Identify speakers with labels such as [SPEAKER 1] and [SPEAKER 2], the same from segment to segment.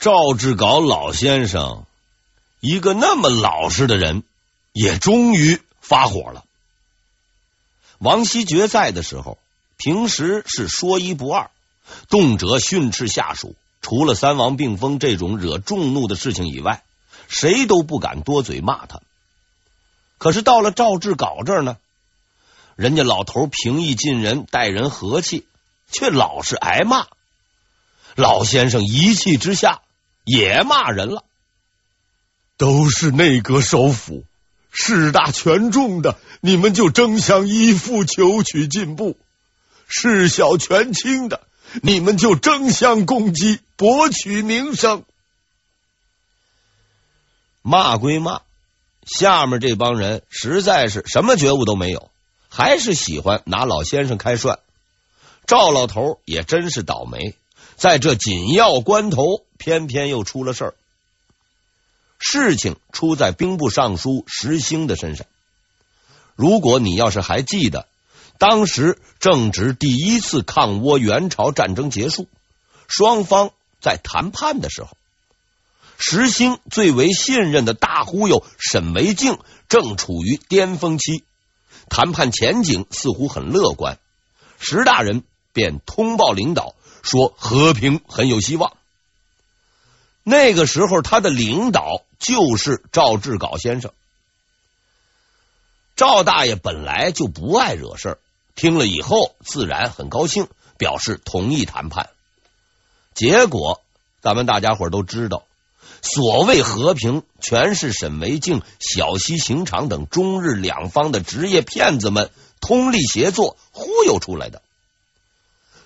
[SPEAKER 1] 赵志杲老先生，一个那么老实的人，也终于发火了。王希爵在的时候，平时是说一不二，动辄训斥下属。除了三王并封这种惹众怒的事情以外，谁都不敢多嘴骂他。可是到了赵志杲这儿呢，人家老头平易近人，待人和气，却老是挨骂。老先生一气之下。也骂人了，
[SPEAKER 2] 都是内阁首辅，势大权重的，你们就争相依附，求取进步；势小权轻的，你们就争相攻击，博取名声。
[SPEAKER 1] 骂归骂，下面这帮人实在是什么觉悟都没有，还是喜欢拿老先生开涮。赵老头也真是倒霉。在这紧要关头，偏偏又出了事儿。事情出在兵部尚书石兴的身上。如果你要是还记得，当时正值第一次抗倭援朝战争结束，双方在谈判的时候，石兴最为信任的大忽悠沈维敬正处于巅峰期，谈判前景似乎很乐观。石大人便通报领导。说和平很有希望。那个时候，他的领导就是赵志杲先生。赵大爷本来就不爱惹事儿，听了以后自然很高兴，表示同意谈判。结果，咱们大家伙都知道，所谓和平，全是沈惟敬、小西行长等中日两方的职业骗子们通力协作忽悠出来的。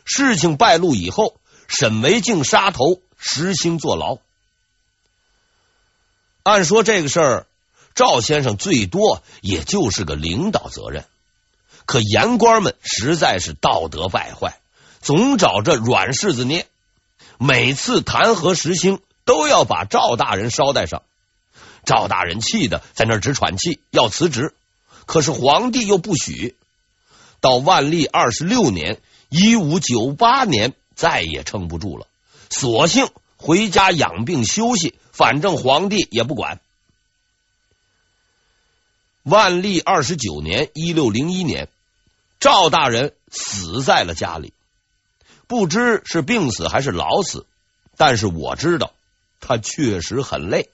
[SPEAKER 1] 事情败露以后，沈惟敬杀头，石兴坐牢。按说这个事儿，赵先生最多也就是个领导责任，可言官们实在是道德败坏，总找着软柿子捏。每次弹劾石兴，都要把赵大人捎带上。赵大人气得在那直喘气，要辞职。可是皇帝又不许。到万历二十六年。一五九八年，再也撑不住了，索性回家养病休息，反正皇帝也不管。万历二十九年，一六零一年，赵大人死在了家里，不知是病死还是老死，但是我知道他确实很累，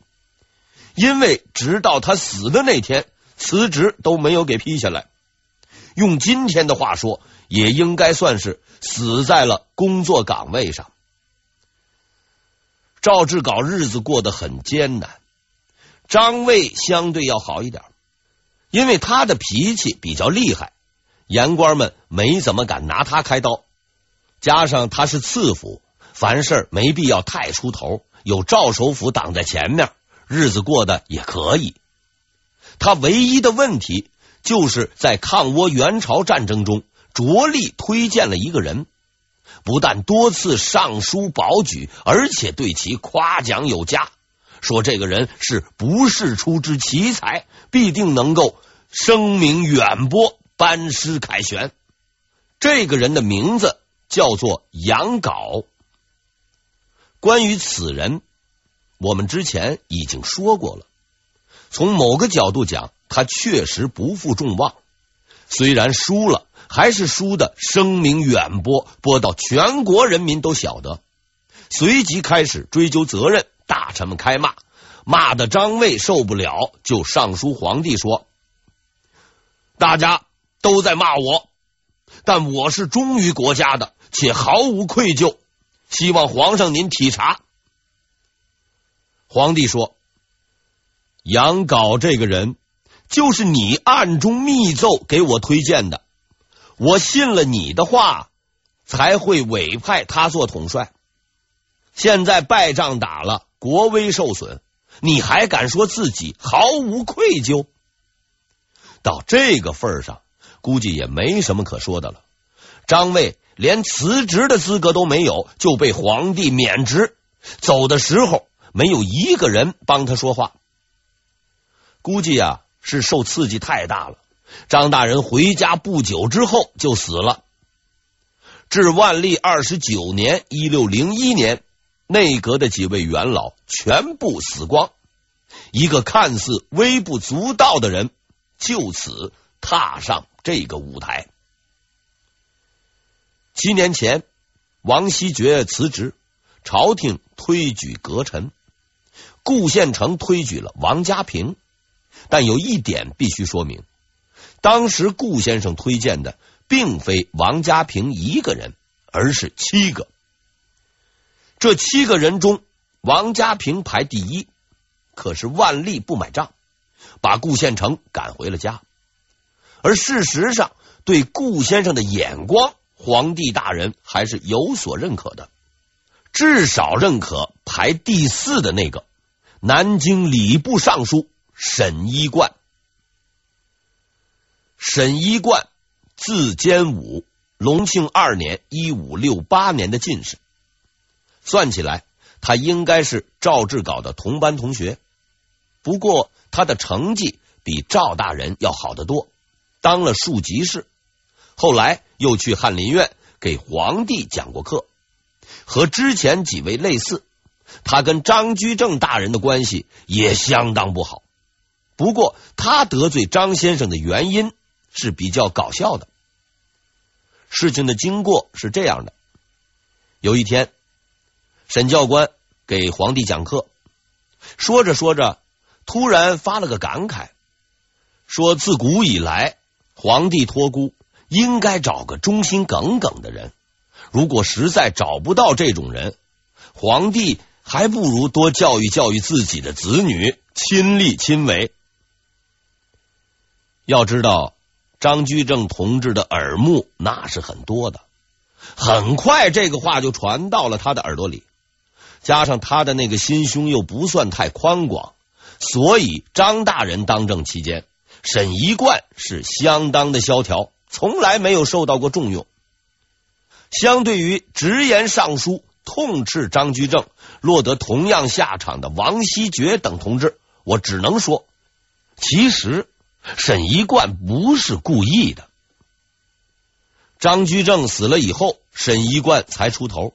[SPEAKER 1] 因为直到他死的那天，辞职都没有给批下来。用今天的话说，也应该算是死在了工作岗位上。赵志搞日子过得很艰难，张卫相对要好一点，因为他的脾气比较厉害，言官们没怎么敢拿他开刀。加上他是次辅，凡事没必要太出头，有赵首辅挡在前面，日子过得也可以。他唯一的问题就是在抗倭援朝战争中。着力推荐了一个人，不但多次上书保举，而且对其夸奖有加，说这个人是不世出之奇才，必定能够声名远播，班师凯旋。这个人的名字叫做杨镐。关于此人，我们之前已经说过了。从某个角度讲，他确实不负众望，虽然输了。还是输的声名远播，播到全国人民都晓得。随即开始追究责任，大臣们开骂，骂的张卫受不了，就上书皇帝说：“大家都在骂我，但我是忠于国家的，且毫无愧疚，希望皇上您体察。”皇帝说：“杨镐这个人，就是你暗中密奏给我推荐的。”我信了你的话，才会委派他做统帅。现在败仗打了，国威受损，你还敢说自己毫无愧疚？到这个份上，估计也没什么可说的了。张卫连辞职的资格都没有，就被皇帝免职，走的时候没有一个人帮他说话。估计啊，是受刺激太大了。张大人回家不久之后就死了。至万历二十九年（一六零一年），内阁的几位元老全部死光，一个看似微不足道的人就此踏上这个舞台。七年前，王希爵辞职，朝廷推举阁臣，顾宪成推举了王家平。但有一点必须说明：当时顾先生推荐的并非王家平一个人，而是七个。这七个人中，王家平排第一。可是万历不买账，把顾宪成赶回了家。而事实上，对顾先生的眼光，皇帝大人还是有所认可的，至少认可排第四的那个南京礼部尚书沈一贯。沈一贯，字坚武，隆庆二年（一五六八年）的进士。算起来，他应该是赵志稿的同班同学。不过，他的成绩比赵大人要好得多，当了庶吉士。后来又去翰林院给皇帝讲过课，和之前几位类似。他跟张居正大人的关系也相当不好。不过，他得罪张先生的原因是比较搞笑的。事情的经过是这样的：有一天，沈教官给皇帝讲课，说着说着。突然发了个感慨，说自古以来，皇帝托孤应该找个忠心耿耿的人。如果实在找不到这种人，皇帝还不如多教育教育自己的子女，亲力亲为。要知道，张居正同志的耳目那是很多的，很快这个话就传到了他的耳朵里。加上他的那个心胸又不算太宽广。所以，张大人当政期间，沈一贯是相当的萧条，从来没有受到过重用。相对于直言上书痛斥张居正，落得同样下场的王希爵等同志，我只能说，其实沈一贯不是故意的。张居正死了以后，沈一贯才出头，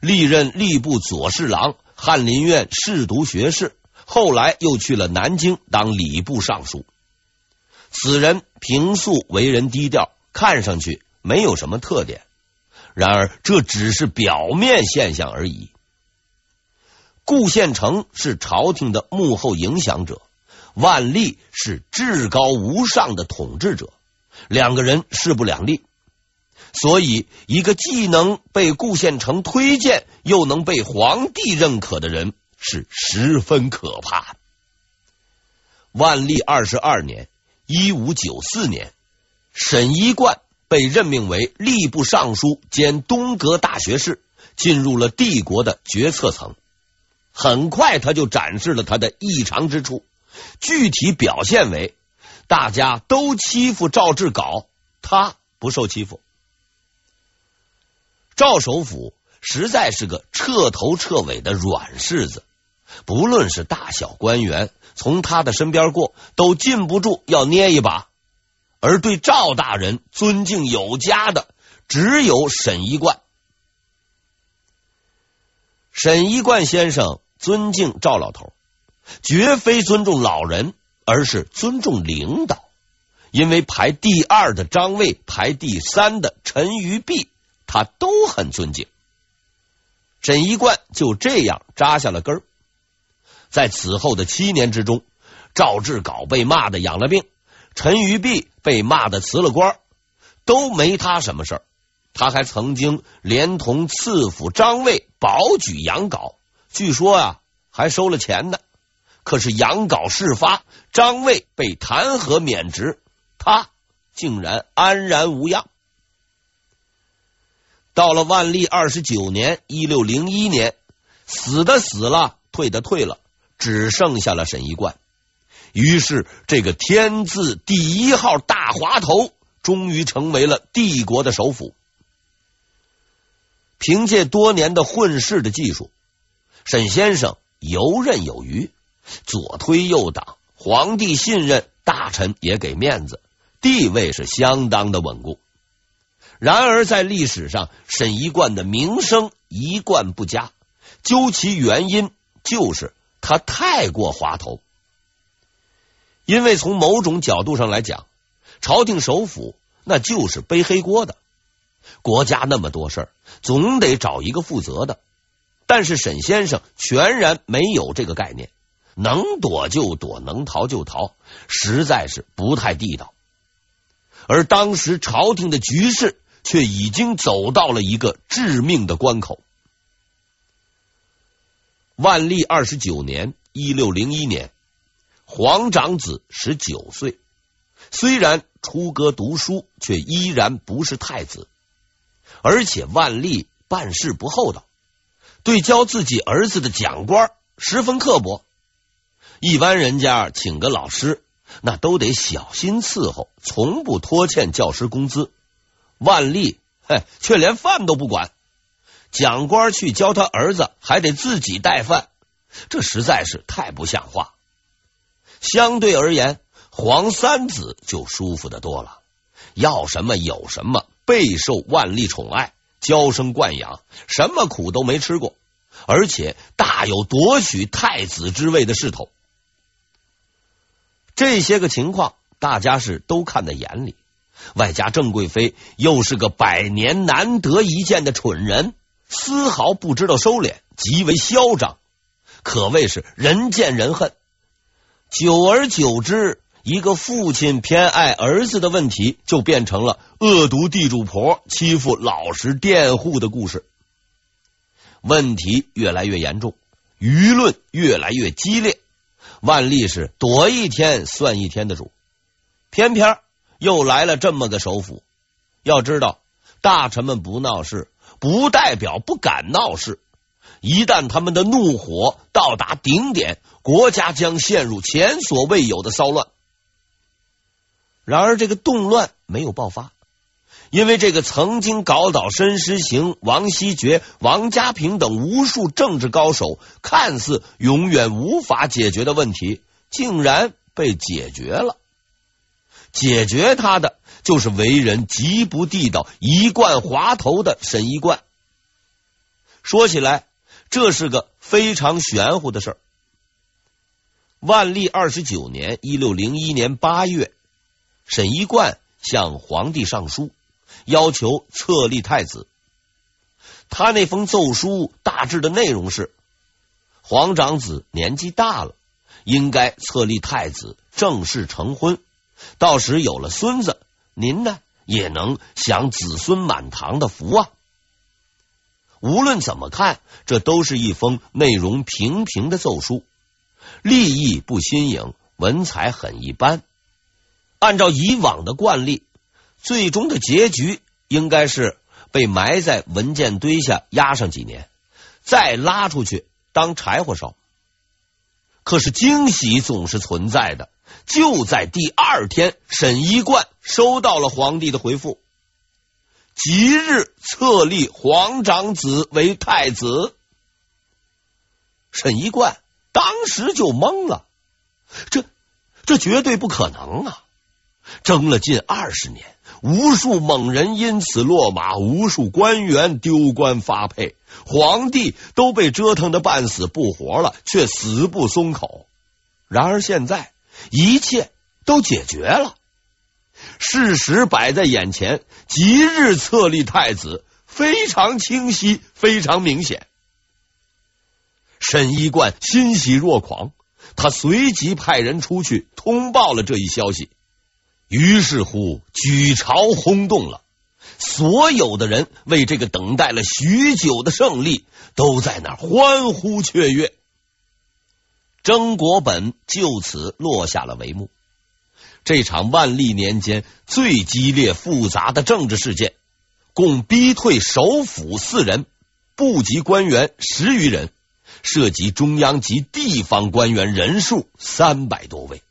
[SPEAKER 1] 历任吏部左侍郎、翰林院侍读学士。后来又去了南京当礼部尚书。此人平素为人低调，看上去没有什么特点。然而这只是表面现象而已。顾宪成是朝廷的幕后影响者，万历是至高无上的统治者，两个人势不两立。所以，一个既能被顾宪成推荐，又能被皇帝认可的人。是十分可怕。万历二十二年（一五九四年），沈一贯被任命为吏部尚书兼东阁大学士，进入了帝国的决策层。很快，他就展示了他的异常之处，具体表现为：大家都欺负赵志杲，他不受欺负。赵首辅实在是个彻头彻尾的软柿子。不论是大小官员，从他的身边过，都禁不住要捏一把。而对赵大人尊敬有加的，只有沈一贯。沈一贯先生尊敬赵老头，绝非尊重老人，而是尊重领导。因为排第二的张卫，排第三的陈于弼，他都很尊敬。沈一贯就这样扎下了根儿。在此后的七年之中，赵志杲被骂的养了病，陈于弼被骂的辞了官，都没他什么事儿。他还曾经连同次辅张卫保举杨镐，据说啊还收了钱呢。可是杨镐事发，张卫被弹劾免职，他竟然安然无恙。到了万历二十九年（一六零一年），死的死了，退的退了。只剩下了沈一贯，于是这个天字第一号大滑头终于成为了帝国的首辅。凭借多年的混世的技术，沈先生游刃有余，左推右挡，皇帝信任，大臣也给面子，地位是相当的稳固。然而在历史上，沈一贯的名声一贯不佳。究其原因，就是他太过滑头。因为从某种角度上来讲，朝廷首辅那就是背黑锅的。国家那么多事儿，总得找一个负责的。但是沈先生全然没有这个概念，能躲就躲，能逃就逃，实在是不太地道。而当时朝廷的局势却已经走到了一个致命的关口。万历二十九年（一六零一年），皇长子十九岁，虽然出阁读书，却依然不是太子。而且万历办事不厚道，对教自己儿子的讲官十分刻薄。一般人家请个老师，那都得小心伺候，从不拖欠教师工资。万历嘿，却连饭都不管，讲官去教他儿子，还得自己带饭，这实在是太不像话。相对而言，皇三子就舒服的多了，要什么有什么。备受万历宠爱，娇生惯养，什么苦都没吃过，而且大有夺取太子之位的势头。这些个情况，大家是都看在眼里。外加郑贵妃又是个百年难得一见的蠢人，丝毫不知道收敛，极为嚣张，可谓是人见人恨。久而久之。一个父亲偏爱儿子的问题，就变成了恶毒地主婆欺负老实佃户的故事。问题越来越严重，舆论越来越激烈。万历是躲一天算一天的主，偏偏又来了这么个首辅。要知道，大臣们不闹事，不代表不敢闹事。一旦他们的怒火到达顶点，国家将陷入前所未有的骚乱。然而，这个动乱没有爆发，因为这个曾经搞倒申时行、王希爵、王家平等无数政治高手，看似永远无法解决的问题，竟然被解决了。解决他的就是为人极不地道、一贯滑头的沈一贯。说起来，这是个非常玄乎的事儿。万历二十九年（一六零一年）八月。沈一贯向皇帝上书，要求册立太子。他那封奏书大致的内容是：皇长子年纪大了，应该册立太子，正式成婚。到时有了孙子，您呢也能享子孙满堂的福啊。无论怎么看，这都是一封内容平平的奏书，立意不新颖，文采很一般。按照以往的惯例，最终的结局应该是被埋在文件堆下压上几年，再拉出去当柴火烧。可是惊喜总是存在的，就在第二天，沈一贯收到了皇帝的回复，即日册立皇长子为太子。沈一贯当时就懵了，这这绝对不可能啊！争了近二十年，无数猛人因此落马，无数官员丢官发配，皇帝都被折腾的半死不活了，却死不松口。然而现在一切都解决了，事实摆在眼前，即日册立太子，非常清晰，非常明显。沈一贯欣喜若狂，他随即派人出去通报了这一消息。于是乎，举朝轰动了，所有的人为这个等待了许久的胜利都在那欢呼雀跃。曾国本就此落下了帷幕。这场万历年间最激烈复杂的政治事件，共逼退首辅四人，部级官员十余人，涉及中央及地方官员人数三百多位。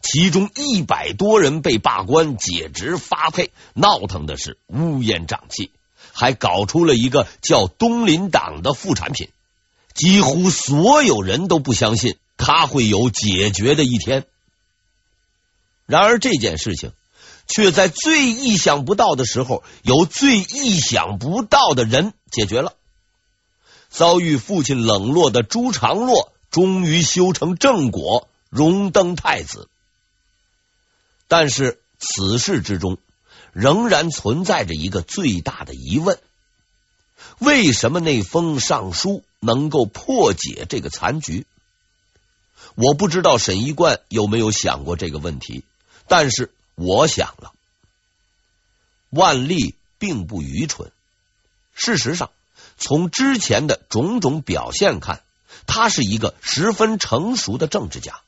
[SPEAKER 1] 其中一百多人被罢官、解职、发配，闹腾的是乌烟瘴气，还搞出了一个叫东林党的副产品。几乎所有人都不相信他会有解决的一天。然而这件事情却在最意想不到的时候，由最意想不到的人解决了。遭遇父亲冷落的朱常洛，终于修成正果，荣登太子。但是此事之中，仍然存在着一个最大的疑问：为什么那封上书能够破解这个残局？我不知道沈一贯有没有想过这个问题，但是我想了。万历并不愚蠢，事实上，从之前的种种表现看，他是一个十分成熟的政治家，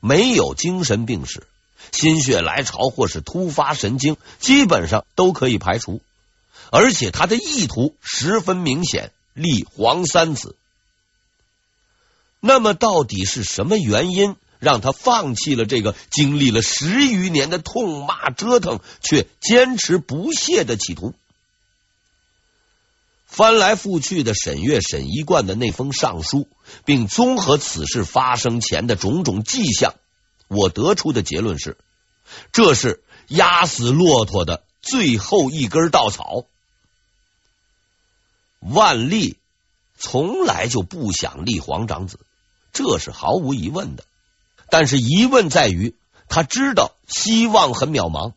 [SPEAKER 1] 没有精神病史，心血来潮或是突发神经，基本上都可以排除。而且他的意图十分明显，立皇三子。那么，到底是什么原因让他放弃了这个经历了十余年的痛骂折腾却坚持不懈的企图？翻来覆去的审阅沈一贯的那封上书，并综合此事发生前的种种迹象，我得出的结论是：这是压死骆驼的最后一根稻草。万历从来就不想立皇长子，这是毫无疑问的。但是疑问在于，他知道希望很渺茫，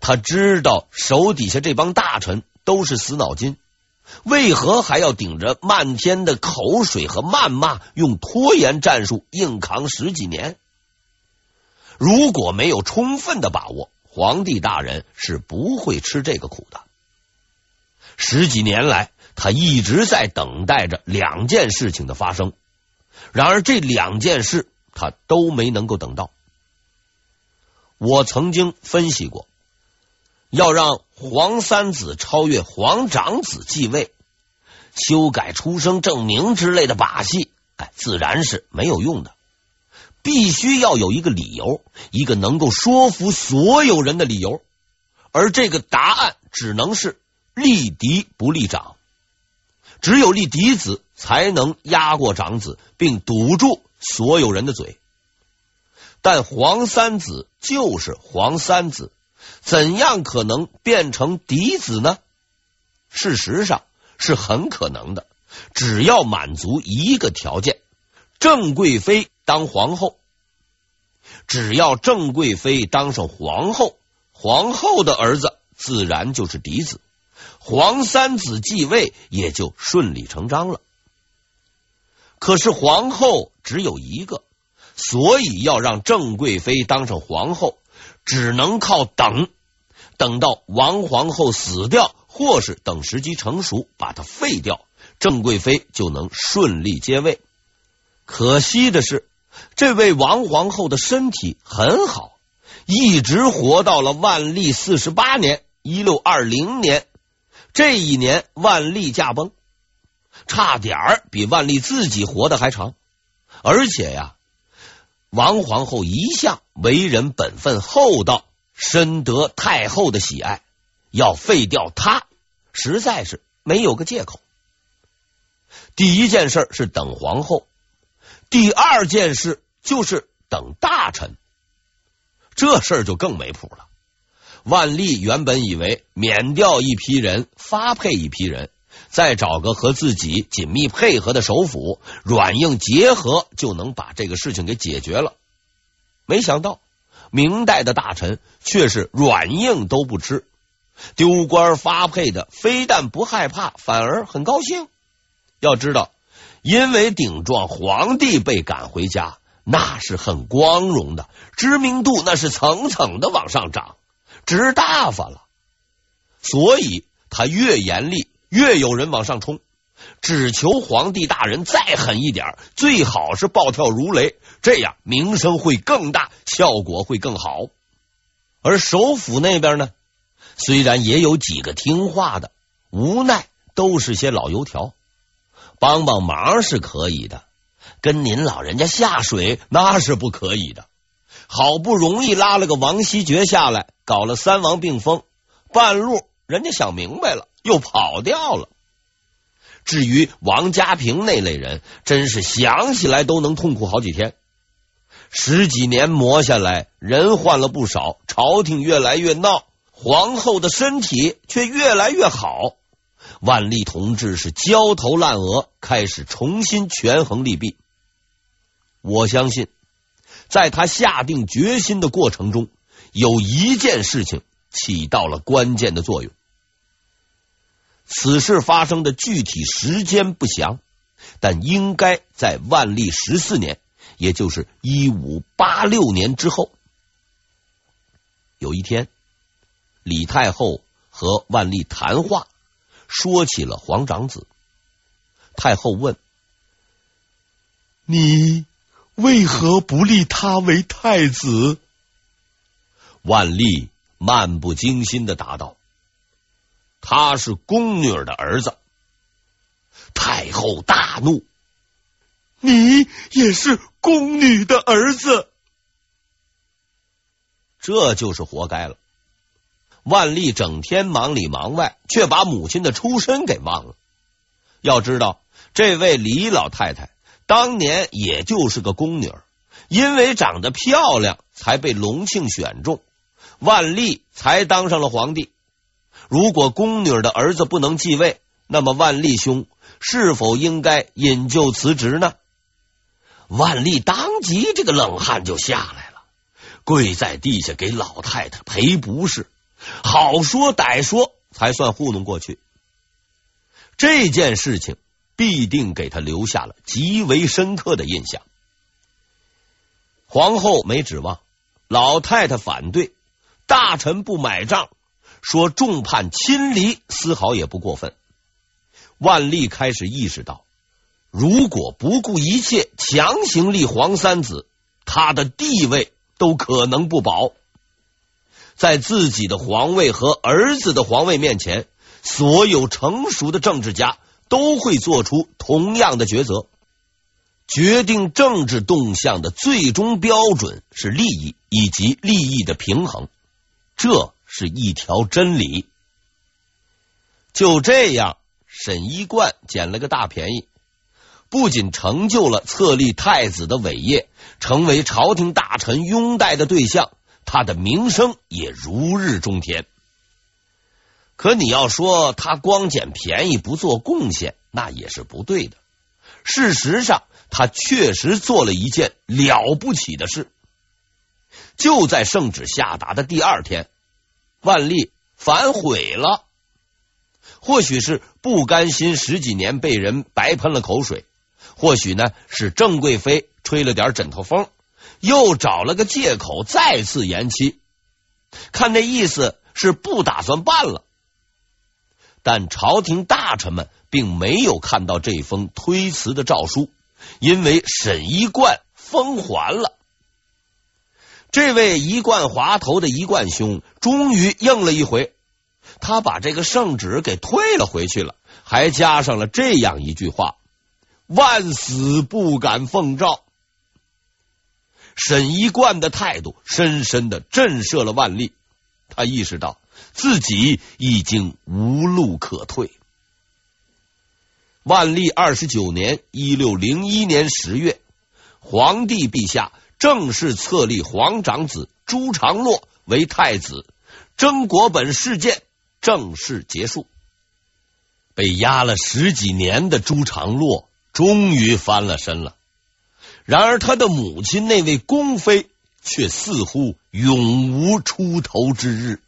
[SPEAKER 1] 他知道手底下这帮大臣都是死脑筋，为何还要顶着漫天的口水和谩骂，用拖延战术硬扛十几年？如果没有充分的把握，皇帝大人是不会吃这个苦的。十几年来。他一直在等待着两件事情的发生，然而这两件事他都没能够等到。我曾经分析过，要让皇三子超越皇长子继位，修改出生证明之类的把戏，哎，自然是没有用的。必须要有一个理由，一个能够说服所有人的理由，而这个答案只能是立嫡不立长。只有立嫡子，才能压过长子，并堵住所有人的嘴。但皇三子就是皇三子，怎样可能变成嫡子呢？事实上是很可能的，只要满足一个条件：郑贵妃当皇后。只要郑贵妃当上皇后，皇后的儿子自然就是嫡子。皇三子继位也就顺理成章了。可是皇后只有一个，所以要让郑贵妃当上皇后，只能靠等，等到王皇后死掉，或是等时机成熟把她废掉，郑贵妃就能顺利接位。可惜的是，这位王皇后的身体很好，一直活到了万历四十八年（一六二零年）。这一年，万历驾崩，差点儿比万历自己活得还长。而且呀，王皇后一向为人本分厚道，深得太后的喜爱，要废掉她，实在是没有个借口。第一件事是等皇后，第二件事就是等大臣，这事儿就更没谱了。万历原本以为免掉一批人，发配一批人，再找个和自己紧密配合的首辅，软硬结合就能把这个事情给解决了。没想到明代的大臣却是软硬都不吃，丢官发配的非但不害怕，反而很高兴。要知道，因为顶撞皇帝被赶回家，那是很光荣的，知名度那是层层的往上涨。值大发了，所以他越严厉，越有人往上冲，只求皇帝大人再狠一点，最好是暴跳如雷，这样名声会更大，效果会更好。而首府那边呢，虽然也有几个听话的，无奈都是些老油条，帮帮忙是可以的，跟您老人家下水那是不可以的。好不容易拉了个王希爵下来，搞了三王并封，半路人家想明白了，又跑掉了。至于王家平那类人，真是想起来都能痛苦好几天。十几年磨下来，人换了不少，朝廷越来越闹，皇后的身体却越来越好。万历同志是焦头烂额，开始重新权衡利弊。我相信，在他下定决心的过程中，有一件事情起到了关键的作用。此事发生的具体时间不详，但应该在万历十四年，也就是一五八六年之后。有一天，李太后和万历谈话，说起了皇长子。太后问：“
[SPEAKER 2] 你为何不立他为太子？”
[SPEAKER 1] 万历漫不经心的答道。他是宫女儿的儿子，太后大怒。
[SPEAKER 2] 你也是宫女的儿子，
[SPEAKER 1] 这就是活该了。万历整天忙里忙外，却把母亲的出身给忘了。要知道，这位李老太太当年也就是个宫女，因为长得漂亮，才被隆庆选中，万历才当上了皇帝。如果宫女的儿子不能继位，那么万历兄是否应该引咎辞职呢？万历当即这个冷汗就下来了，跪在地下给老太太赔不是，好说歹说才算糊弄过去。这件事情必定给他留下了极为深刻的印象。皇后没指望，老太太反对，大臣不买账。说众叛亲离丝毫也不过分。万历开始意识到，如果不顾一切强行立皇三子，他的地位都可能不保。在自己的皇位和儿子的皇位面前，所有成熟的政治家都会做出同样的抉择。决定政治动向的最终标准是利益以及利益的平衡。这。是一条真理。就这样，沈一贯捡了个大便宜，不仅成就了册立太子的伟业，成为朝廷大臣拥戴的对象，他的名声也如日中天。可你要说他光捡便宜不做贡献，那也是不对的。事实上，他确实做了一件了不起的事。就在圣旨下达的第二天。万历反悔了，或许是不甘心十几年被人白喷了口水，或许呢是郑贵妃吹了点枕头风，又找了个借口再次延期。看这意思是不打算办了，但朝廷大臣们并没有看到这封推辞的诏书，因为沈一贯封还了。这位一贯滑头的一贯兄终于应了一回，他把这个圣旨给退了回去了，还加上了这样一句话：“万死不敢奉诏。”沈一贯的态度深深的震慑了万历，他意识到自己已经无路可退。万历二十九年（一六零一年）十月，皇帝陛下。正式册立皇长子朱常洛为太子，征国本事件正式结束。被压了十几年的朱常洛终于翻了身了。然而，他的母亲那位宫妃却似乎永无出头之日。